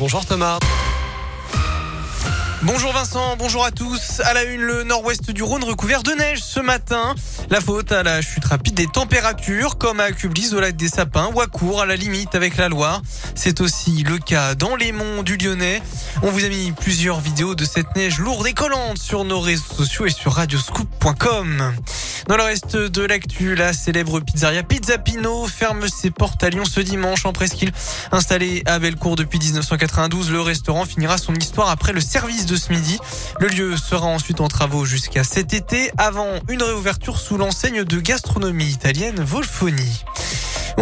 Bonjour Thomas. Bonjour Vincent, bonjour à tous. À la une, le nord-ouest du Rhône recouvert de neige ce matin. La faute à la chute rapide des températures, comme à Cublis au lac des Sapins ou à Court, à la limite avec la Loire. C'est aussi le cas dans les monts du Lyonnais. On vous a mis plusieurs vidéos de cette neige lourde et collante sur nos réseaux sociaux et sur radioscoop.com. Dans le reste de l'actu, la célèbre pizzeria Pizza Pino ferme ses portes à Lyon ce dimanche en presqu'île. Installé à Bellecour depuis 1992, le restaurant finira son histoire après le service de ce midi. Le lieu sera ensuite en travaux jusqu'à cet été avant une réouverture sous l'enseigne de gastronomie italienne Volfoni.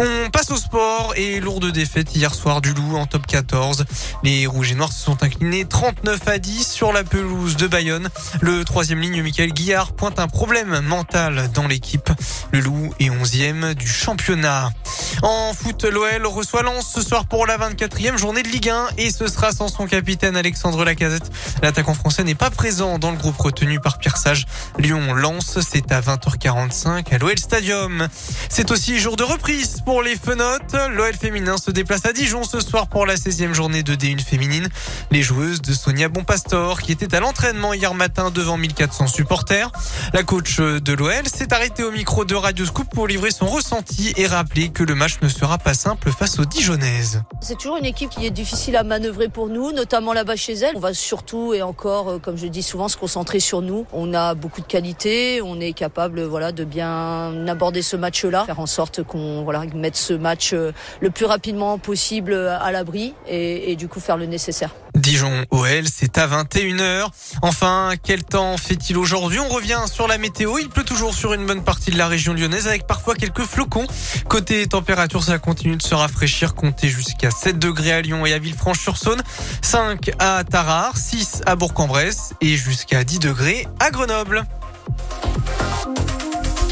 On passe au sport et lourde défaite hier soir du Loup en top 14. Les Rouges et Noirs se sont inclinés 39 à 10 sur la pelouse de Bayonne. Le troisième ligne, Michael Guillard, pointe un problème mental dans l'équipe. Le Loup est 11e du championnat. En foot, l'OL reçoit Lens ce soir pour la 24e journée de Ligue 1 et ce sera sans son capitaine Alexandre Lacazette. L'attaquant français n'est pas présent dans le groupe retenu par Pierre Sage. Lyon-Lens, c'est à 20h45 à l'OL Stadium. C'est aussi jour de reprise pour les fenotes. L'OL féminin se déplace à Dijon ce soir pour la 16e journée de D1 féminine. Les joueuses de Sonia Bonpastor qui étaient à l'entraînement hier matin devant 1400 supporters. La coach de l'OL s'est arrêtée au micro de Radio Scoop pour livrer son ressenti et rappeler que le match ne sera pas simple face aux Dijonnaises. C'est toujours une équipe qui est difficile à manœuvrer pour nous, notamment là-bas chez elle. On va surtout et encore, euh, comme je dis souvent, se concentrer sur nous. On a beaucoup de qualités, on est capable voilà, de bien aborder ce match-là, faire en sorte qu'on voilà, mette ce match euh, le plus rapidement possible à l'abri et, et du coup faire le nécessaire. Dijon OL, c'est à 21h. Enfin, quel temps fait-il aujourd'hui? On revient sur la météo. Il pleut toujours sur une bonne partie de la région lyonnaise avec parfois quelques flocons. Côté température, ça continue de se rafraîchir. Comptez jusqu'à 7 degrés à Lyon et à Villefranche-sur-Saône, 5 à Tarare, 6 à Bourg-en-Bresse et jusqu'à 10 degrés à Grenoble.